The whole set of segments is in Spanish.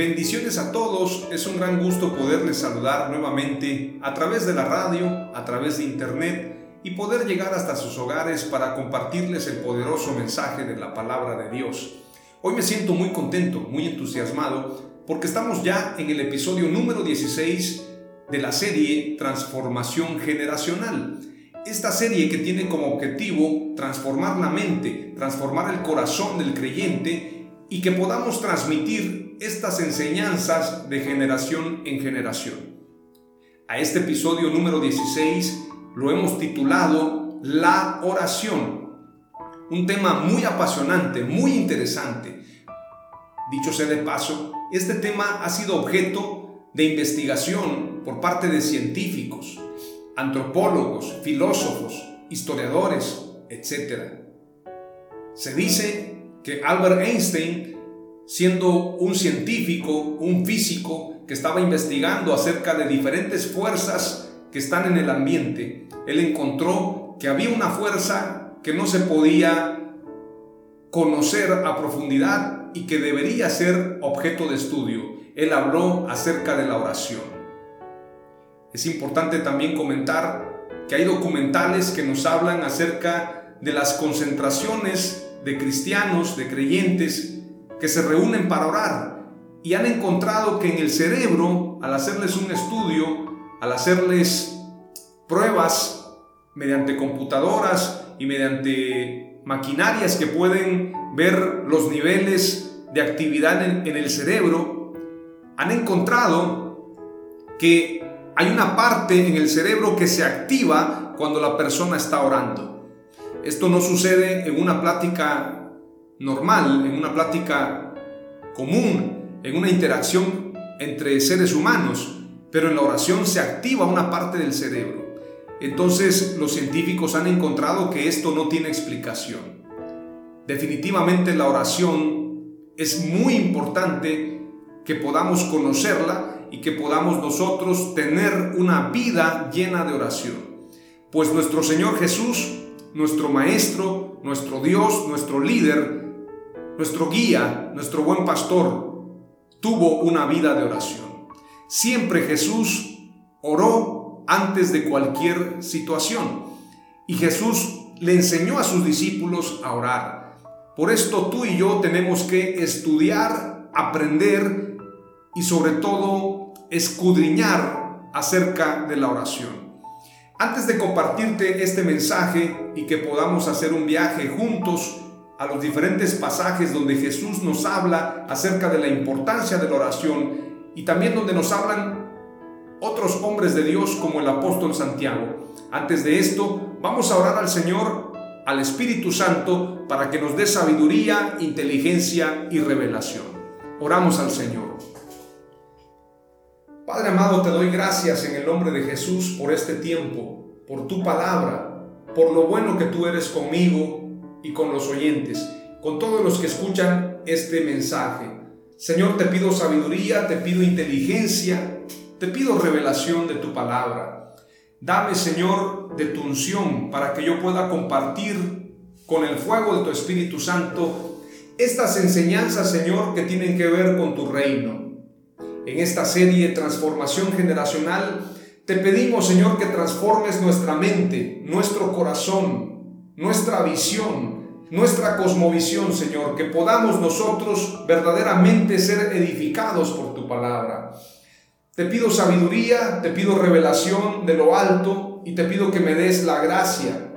Bendiciones a todos, es un gran gusto poderles saludar nuevamente a través de la radio, a través de internet y poder llegar hasta sus hogares para compartirles el poderoso mensaje de la palabra de Dios. Hoy me siento muy contento, muy entusiasmado, porque estamos ya en el episodio número 16 de la serie Transformación Generacional. Esta serie que tiene como objetivo transformar la mente, transformar el corazón del creyente y que podamos transmitir estas enseñanzas de generación en generación. A este episodio número 16 lo hemos titulado La oración, un tema muy apasionante, muy interesante. Dicho sea de paso, este tema ha sido objeto de investigación por parte de científicos, antropólogos, filósofos, historiadores, etc. Se dice que Albert Einstein, siendo un científico, un físico que estaba investigando acerca de diferentes fuerzas que están en el ambiente, él encontró que había una fuerza que no se podía conocer a profundidad y que debería ser objeto de estudio. Él habló acerca de la oración. Es importante también comentar que hay documentales que nos hablan acerca de las concentraciones de cristianos, de creyentes, que se reúnen para orar y han encontrado que en el cerebro, al hacerles un estudio, al hacerles pruebas mediante computadoras y mediante maquinarias que pueden ver los niveles de actividad en, el cerebro, han encontrado que hay una parte en el cerebro que se activa cuando la persona está orando. Esto no sucede en una plática normal, en una plática común, en una interacción entre seres humanos, pero en la oración se activa una parte del cerebro. Entonces los científicos han encontrado que esto no tiene explicación. Definitivamente la oración es muy importante que podamos conocerla y que podamos nosotros tener una vida llena de oración. Pues nuestro Señor Jesús nuestro Maestro, nuestro Dios, nuestro líder, nuestro guía, nuestro buen pastor, tuvo una vida de oración. Siempre Jesús oró antes de cualquier situación y Jesús le enseñó a sus discípulos a orar. Por esto tú y yo tenemos que estudiar, aprender y sobre todo escudriñar acerca de la oración. Antes de compartirte este mensaje y que podamos hacer un viaje juntos a los diferentes pasajes donde Jesús nos habla acerca de la importancia de la oración y también donde nos hablan otros hombres de Dios como el apóstol Santiago. Antes de esto, vamos a orar al Señor, al Espíritu Santo, para que nos dé sabiduría, inteligencia y revelación. Oramos al Señor. Padre amado, te doy gracias en el nombre de Jesús por este tiempo, por tu palabra, por lo bueno que tú eres conmigo y con los oyentes, con todos los que escuchan este mensaje. Señor, te pido sabiduría, te pido inteligencia, te pido revelación de tu palabra. Dame, Señor, de tu unción para que yo pueda compartir con el fuego de tu Espíritu Santo estas enseñanzas, Señor, que tienen que ver con tu reino en esta serie Transformación Generacional, te pedimos, Señor, que transformes nuestra mente, nuestro corazón, nuestra visión, nuestra cosmovisión, Señor, que podamos nosotros verdaderamente ser edificados por tu palabra. Te pido sabiduría, te pido revelación de lo alto y te pido que me des la gracia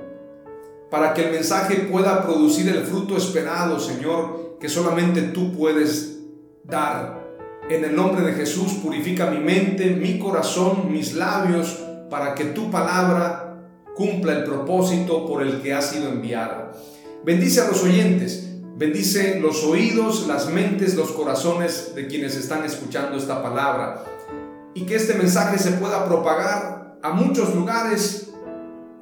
para que el mensaje pueda producir el fruto esperado, Señor, que solamente tú puedes dar. En el nombre de Jesús, purifica mi mente, mi corazón, mis labios, para que tu palabra cumpla el propósito por el que ha sido enviada. Bendice a los oyentes, bendice los oídos, las mentes, los corazones de quienes están escuchando esta palabra y que este mensaje se pueda propagar a muchos lugares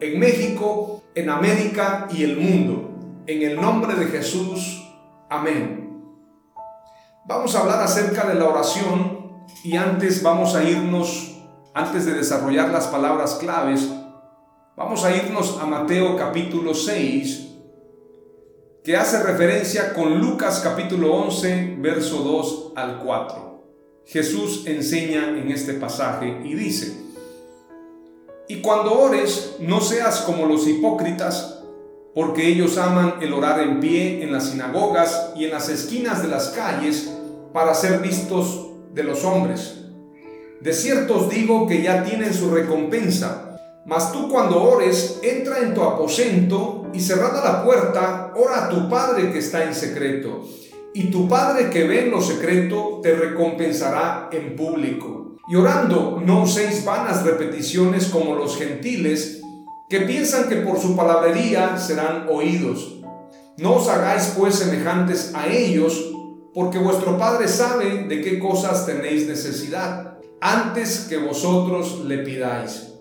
en México, en América y el mundo. En el nombre de Jesús. Amén. Vamos a hablar acerca de la oración y antes vamos a irnos, antes de desarrollar las palabras claves, vamos a irnos a Mateo capítulo 6, que hace referencia con Lucas capítulo 11, verso 2 al 4. Jesús enseña en este pasaje y dice, y cuando ores, no seas como los hipócritas, porque ellos aman el orar en pie en las sinagogas y en las esquinas de las calles para ser vistos de los hombres. De cierto os digo que ya tienen su recompensa. Mas tú cuando ores, entra en tu aposento y cerrada la puerta, ora a tu Padre que está en secreto y tu Padre que ve en lo secreto te recompensará en público. Y orando, no uséis vanas repeticiones como los gentiles, que piensan que por su palabrería serán oídos. No os hagáis pues semejantes a ellos, porque vuestro Padre sabe de qué cosas tenéis necesidad, antes que vosotros le pidáis.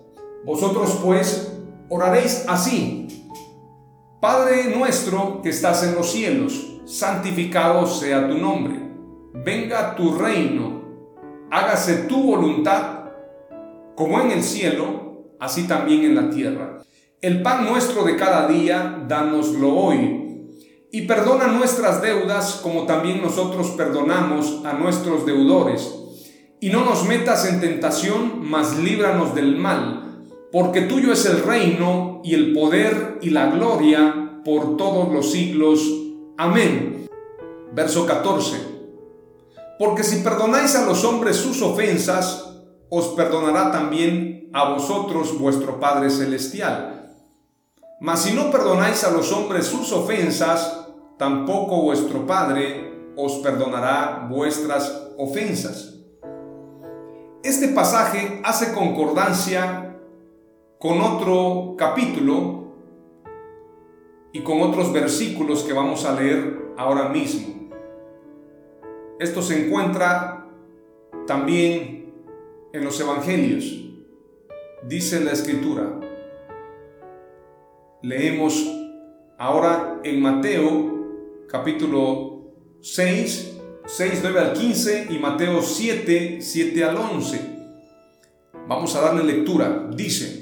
Vosotros pues oraréis así. Padre nuestro que estás en los cielos, santificado sea tu nombre. Venga tu reino, hágase tu voluntad, como en el cielo, así también en la tierra. El pan nuestro de cada día, dánoslo hoy. Y perdona nuestras deudas como también nosotros perdonamos a nuestros deudores. Y no nos metas en tentación, mas líbranos del mal, porque tuyo es el reino y el poder y la gloria por todos los siglos. Amén. Verso 14. Porque si perdonáis a los hombres sus ofensas, os perdonará también a vosotros vuestro Padre Celestial. Mas si no perdonáis a los hombres sus ofensas, tampoco vuestro Padre os perdonará vuestras ofensas. Este pasaje hace concordancia con otro capítulo y con otros versículos que vamos a leer ahora mismo. Esto se encuentra también en los evangelios. Dice la escritura. Leemos ahora en Mateo capítulo 6, 6, 9 al 15 y Mateo 7, 7 al 11. Vamos a darle lectura. Dice,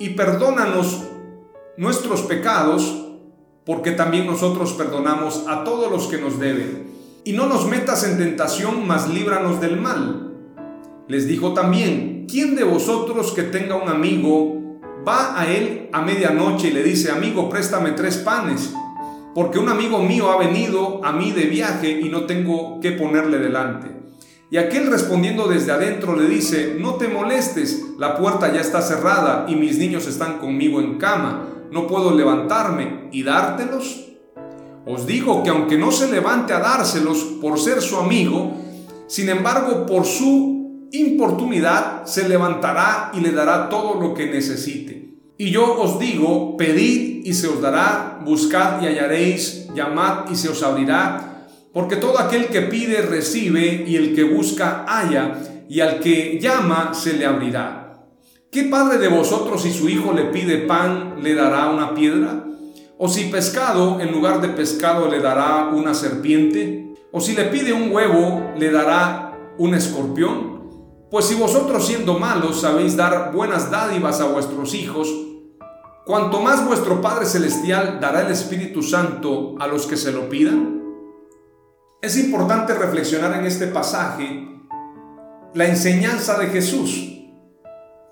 y perdónanos nuestros pecados, porque también nosotros perdonamos a todos los que nos deben. Y no nos metas en tentación, mas líbranos del mal. Les dijo también, ¿quién de vosotros que tenga un amigo va a él a medianoche y le dice, amigo, préstame tres panes? Porque un amigo mío ha venido a mí de viaje y no tengo que ponerle delante. Y aquel respondiendo desde adentro le dice, no te molestes, la puerta ya está cerrada y mis niños están conmigo en cama, no puedo levantarme y dártelos. Os digo que aunque no se levante a dárselos por ser su amigo, sin embargo por su importunidad se levantará y le dará todo lo que necesite. Y yo os digo, pedid y se os dará, buscad y hallaréis, llamad y se os abrirá porque todo aquel que pide recibe y el que busca halla y al que llama se le abrirá. ¿Qué padre de vosotros si su hijo le pide pan le dará una piedra? ¿O si pescado en lugar de pescado le dará una serpiente? ¿O si le pide un huevo le dará un escorpión? Pues si vosotros siendo malos sabéis dar buenas dádivas a vuestros hijos, cuanto más vuestro Padre Celestial dará el Espíritu Santo a los que se lo pidan. Es importante reflexionar en este pasaje la enseñanza de Jesús.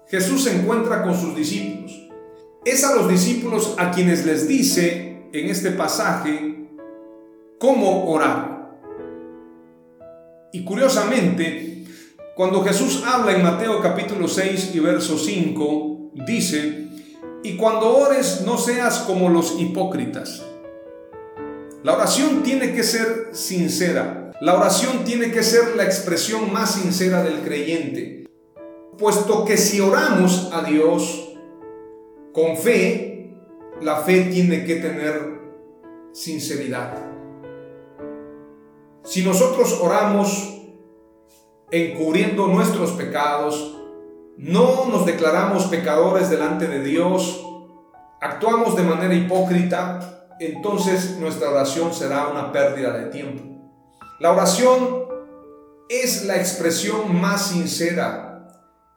Jesús se encuentra con sus discípulos. Es a los discípulos a quienes les dice en este pasaje cómo orar. Y curiosamente, cuando Jesús habla en Mateo capítulo 6 y verso 5, dice, y cuando ores no seas como los hipócritas la oración tiene que ser sincera. La oración tiene que ser la expresión más sincera del creyente. Puesto que si oramos a Dios con fe, la fe tiene que tener sinceridad. Si nosotros oramos encubriendo nuestros pecados, no nos declaramos pecadores delante de Dios, actuamos de manera hipócrita, entonces nuestra oración será una pérdida de tiempo. La oración es la expresión más sincera.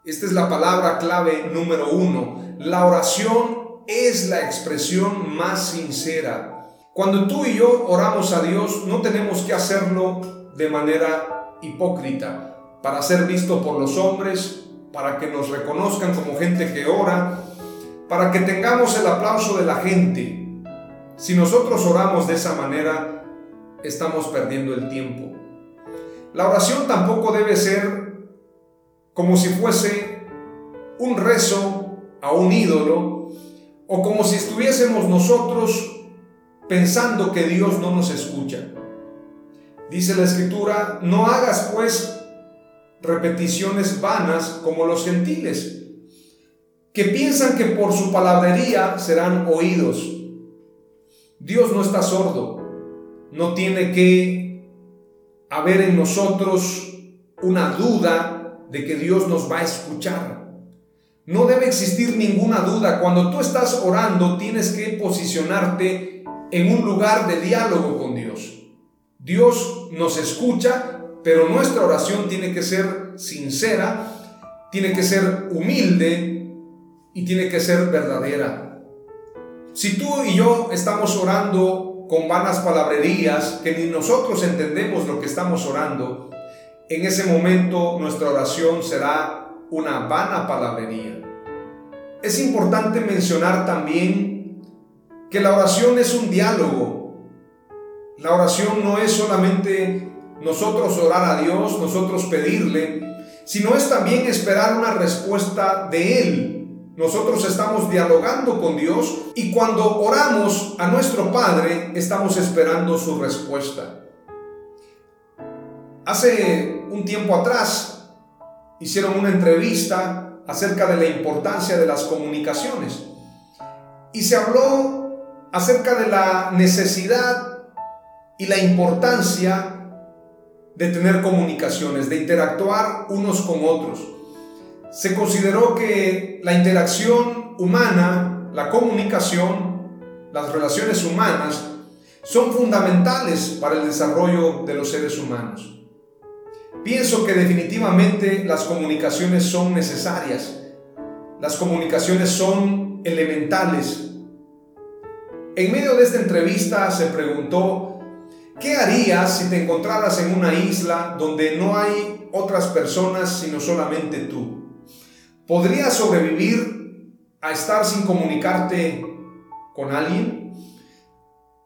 Esta es la palabra clave número uno. La oración es la expresión más sincera. Cuando tú y yo oramos a Dios, no tenemos que hacerlo de manera hipócrita, para ser visto por los hombres, para que nos reconozcan como gente que ora, para que tengamos el aplauso de la gente. Si nosotros oramos de esa manera, estamos perdiendo el tiempo. La oración tampoco debe ser como si fuese un rezo a un ídolo o como si estuviésemos nosotros pensando que Dios no nos escucha. Dice la escritura, no hagas pues repeticiones vanas como los gentiles, que piensan que por su palabrería serán oídos. Dios no está sordo, no tiene que haber en nosotros una duda de que Dios nos va a escuchar. No debe existir ninguna duda. Cuando tú estás orando, tienes que posicionarte en un lugar de diálogo con Dios. Dios nos escucha, pero nuestra oración tiene que ser sincera, tiene que ser humilde y tiene que ser verdadera. Si tú y yo estamos orando con vanas palabrerías, que ni nosotros entendemos lo que estamos orando, en ese momento nuestra oración será una vana palabrería. Es importante mencionar también que la oración es un diálogo. La oración no es solamente nosotros orar a Dios, nosotros pedirle, sino es también esperar una respuesta de Él. Nosotros estamos dialogando con Dios y cuando oramos a nuestro Padre estamos esperando su respuesta. Hace un tiempo atrás hicieron una entrevista acerca de la importancia de las comunicaciones y se habló acerca de la necesidad y la importancia de tener comunicaciones, de interactuar unos con otros se consideró que la interacción humana, la comunicación, las relaciones humanas, son fundamentales para el desarrollo de los seres humanos. Pienso que definitivamente las comunicaciones son necesarias. Las comunicaciones son elementales. En medio de esta entrevista se preguntó, ¿qué harías si te encontraras en una isla donde no hay otras personas sino solamente tú? ¿Podrías sobrevivir a estar sin comunicarte con alguien?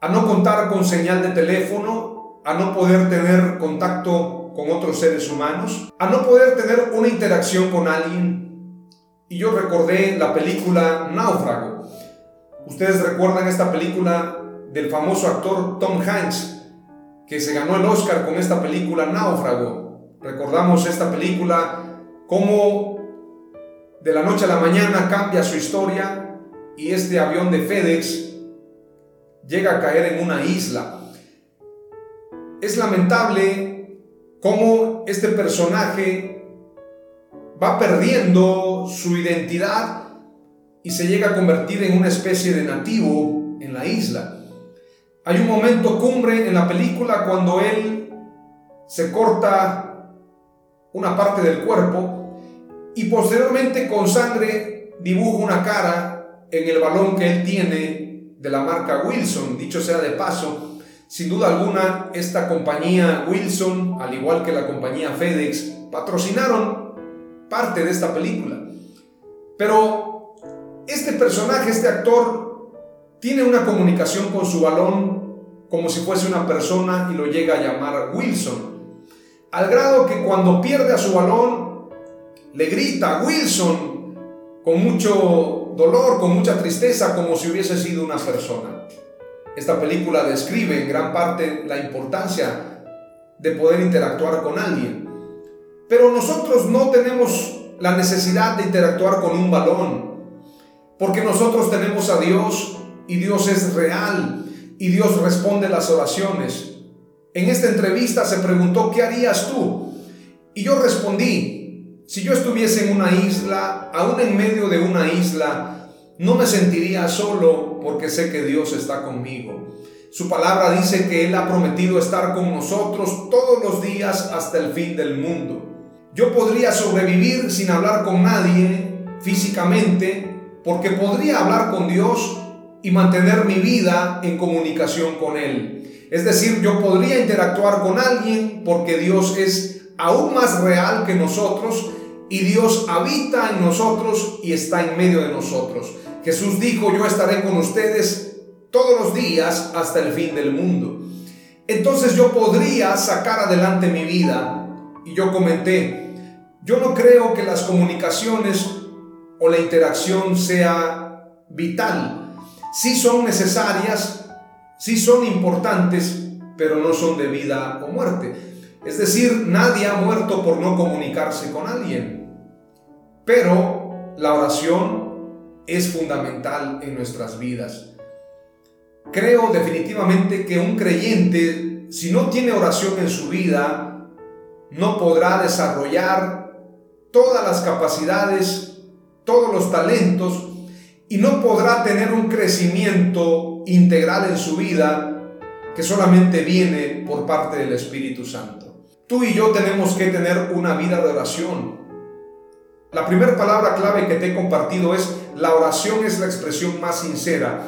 ¿A no contar con señal de teléfono? ¿A no poder tener contacto con otros seres humanos? ¿A no poder tener una interacción con alguien? Y yo recordé la película Náufrago. Ustedes recuerdan esta película del famoso actor Tom Hanks, que se ganó el Oscar con esta película Náufrago. Recordamos esta película como de la noche a la mañana cambia su historia y este avión de FedEx llega a caer en una isla. es lamentable cómo este personaje va perdiendo su identidad y se llega a convertir en una especie de nativo en la isla. Hay un momento cumbre en la película cuando él se corta una parte del cuerpo y posteriormente con sangre dibuja una cara en el balón que él tiene de la marca Wilson. Dicho sea de paso, sin duda alguna esta compañía Wilson, al igual que la compañía FedEx, patrocinaron parte de esta película. Pero este personaje, este actor, tiene una comunicación con su balón como si fuese una persona y lo llega a llamar Wilson. Al grado que cuando pierde a su balón, le grita Wilson con mucho dolor, con mucha tristeza, como si hubiese sido una persona. Esta película describe en gran parte la importancia de poder interactuar con alguien. Pero nosotros no tenemos la necesidad de interactuar con un balón, porque nosotros tenemos a Dios y Dios es real y Dios responde las oraciones. En esta entrevista se preguntó, ¿qué harías tú? Y yo respondí, si yo estuviese en una isla, aún en medio de una isla, no me sentiría solo porque sé que Dios está conmigo. Su palabra dice que Él ha prometido estar con nosotros todos los días hasta el fin del mundo. Yo podría sobrevivir sin hablar con nadie físicamente porque podría hablar con Dios y mantener mi vida en comunicación con Él. Es decir, yo podría interactuar con alguien porque Dios es aún más real que nosotros y Dios habita en nosotros y está en medio de nosotros. Jesús dijo, yo estaré con ustedes todos los días hasta el fin del mundo. Entonces yo podría sacar adelante mi vida y yo comenté, yo no creo que las comunicaciones o la interacción sea vital sí son necesarias, sí son importantes, pero no son de vida o muerte. Es decir, nadie ha muerto por no comunicarse con alguien. Pero la oración es fundamental en nuestras vidas. Creo definitivamente que un creyente, si no tiene oración en su vida, no podrá desarrollar todas las capacidades, todos los talentos y no podrá tener un crecimiento integral en su vida que solamente viene por parte del Espíritu Santo. Tú y yo tenemos que tener una vida de oración. La primera palabra clave que te he compartido es la oración es la expresión más sincera.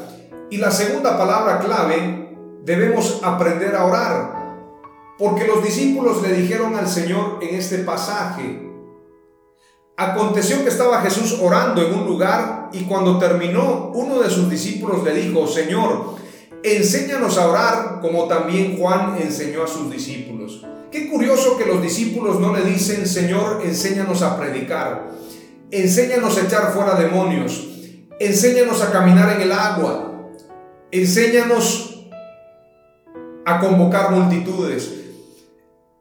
Y la segunda palabra clave, debemos aprender a orar. Porque los discípulos le dijeron al Señor en este pasaje, Aconteció que estaba Jesús orando en un lugar y cuando terminó, uno de sus discípulos le dijo, Señor, enséñanos a orar como también Juan enseñó a sus discípulos. Qué curioso que los discípulos no le dicen, Señor, enséñanos a predicar, enséñanos a echar fuera demonios, enséñanos a caminar en el agua, enséñanos a convocar multitudes.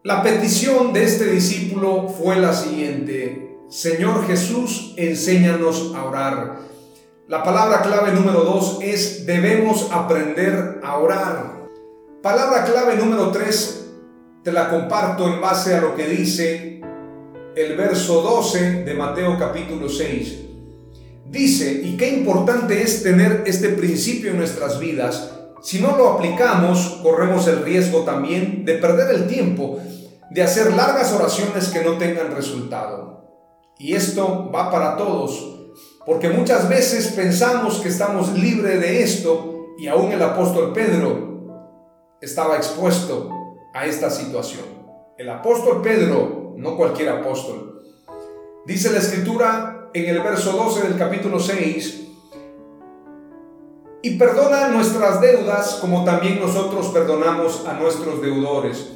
La petición de este discípulo fue la siguiente, Señor Jesús, enséñanos a orar. La palabra clave número dos es debemos aprender a orar. Palabra clave número tres, te la comparto en base a lo que dice el verso 12 de Mateo capítulo 6. Dice, y qué importante es tener este principio en nuestras vidas. Si no lo aplicamos, corremos el riesgo también de perder el tiempo, de hacer largas oraciones que no tengan resultado. Y esto va para todos, porque muchas veces pensamos que estamos libres de esto y aún el apóstol Pedro estaba expuesto a esta situación. El apóstol Pedro, no cualquier apóstol. Dice la escritura en el verso 12 del capítulo 6, y perdona nuestras deudas como también nosotros perdonamos a nuestros deudores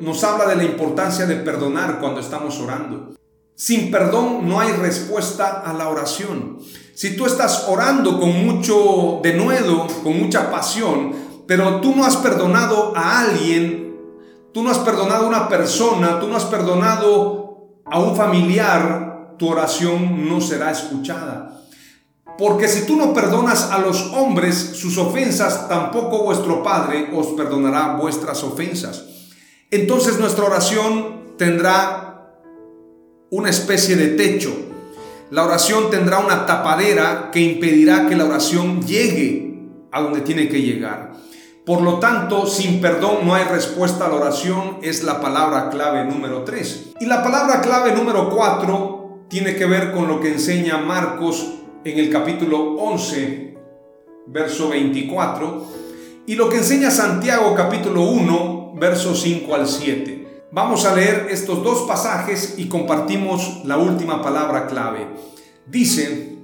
nos habla de la importancia de perdonar cuando estamos orando. Sin perdón no hay respuesta a la oración. Si tú estás orando con mucho denuedo, con mucha pasión, pero tú no has perdonado a alguien, tú no has perdonado a una persona, tú no has perdonado a un familiar, tu oración no será escuchada. Porque si tú no perdonas a los hombres sus ofensas, tampoco vuestro Padre os perdonará vuestras ofensas. Entonces nuestra oración tendrá una especie de techo. La oración tendrá una tapadera que impedirá que la oración llegue a donde tiene que llegar. Por lo tanto, sin perdón no hay respuesta a la oración, es la palabra clave número 3. Y la palabra clave número 4 tiene que ver con lo que enseña Marcos en el capítulo 11, verso 24, y lo que enseña Santiago capítulo 1, verso 5 al 7. Vamos a leer estos dos pasajes y compartimos la última palabra clave. Dice,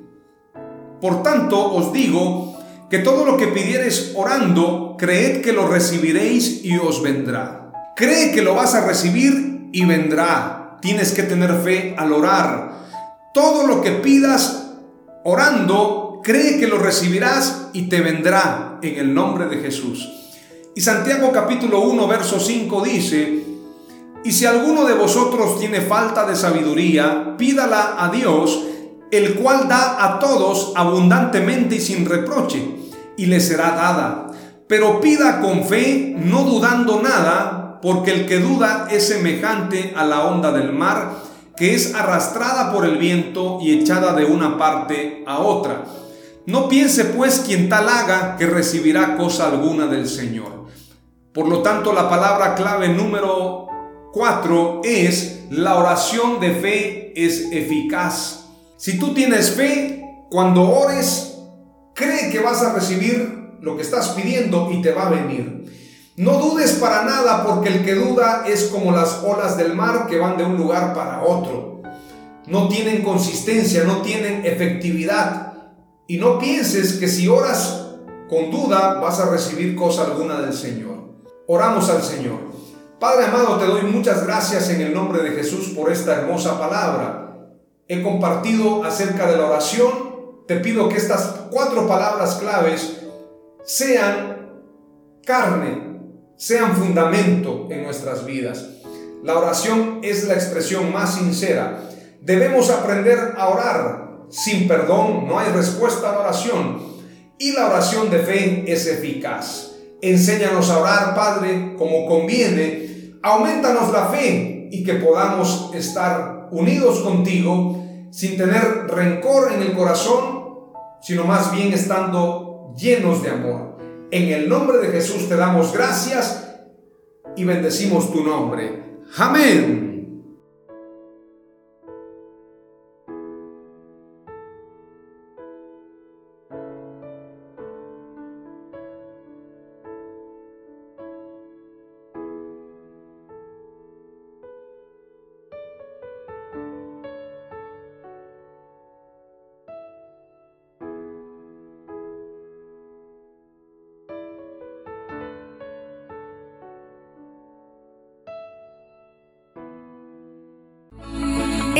por tanto os digo que todo lo que pidiereis orando, creed que lo recibiréis y os vendrá. Cree que lo vas a recibir y vendrá. Tienes que tener fe al orar. Todo lo que pidas orando, cree que lo recibirás y te vendrá en el nombre de Jesús. Y Santiago capítulo 1, verso 5 dice, y si alguno de vosotros tiene falta de sabiduría, pídala a Dios, el cual da a todos abundantemente y sin reproche, y le será dada. Pero pida con fe, no dudando nada, porque el que duda es semejante a la onda del mar, que es arrastrada por el viento y echada de una parte a otra. No piense pues quien tal haga que recibirá cosa alguna del Señor. Por lo tanto, la palabra clave número 4 es la oración de fe es eficaz. Si tú tienes fe, cuando ores, cree que vas a recibir lo que estás pidiendo y te va a venir. No dudes para nada porque el que duda es como las olas del mar que van de un lugar para otro. No tienen consistencia, no tienen efectividad. Y no pienses que si oras con duda vas a recibir cosa alguna del Señor. Oramos al Señor. Padre amado, te doy muchas gracias en el nombre de Jesús por esta hermosa palabra. He compartido acerca de la oración. Te pido que estas cuatro palabras claves sean carne, sean fundamento en nuestras vidas. La oración es la expresión más sincera. Debemos aprender a orar. Sin perdón no hay respuesta a la oración. Y la oración de fe es eficaz. Enséñanos a orar, Padre, como conviene. Aumentanos la fe y que podamos estar unidos contigo sin tener rencor en el corazón, sino más bien estando llenos de amor. En el nombre de Jesús te damos gracias y bendecimos tu nombre. Amén.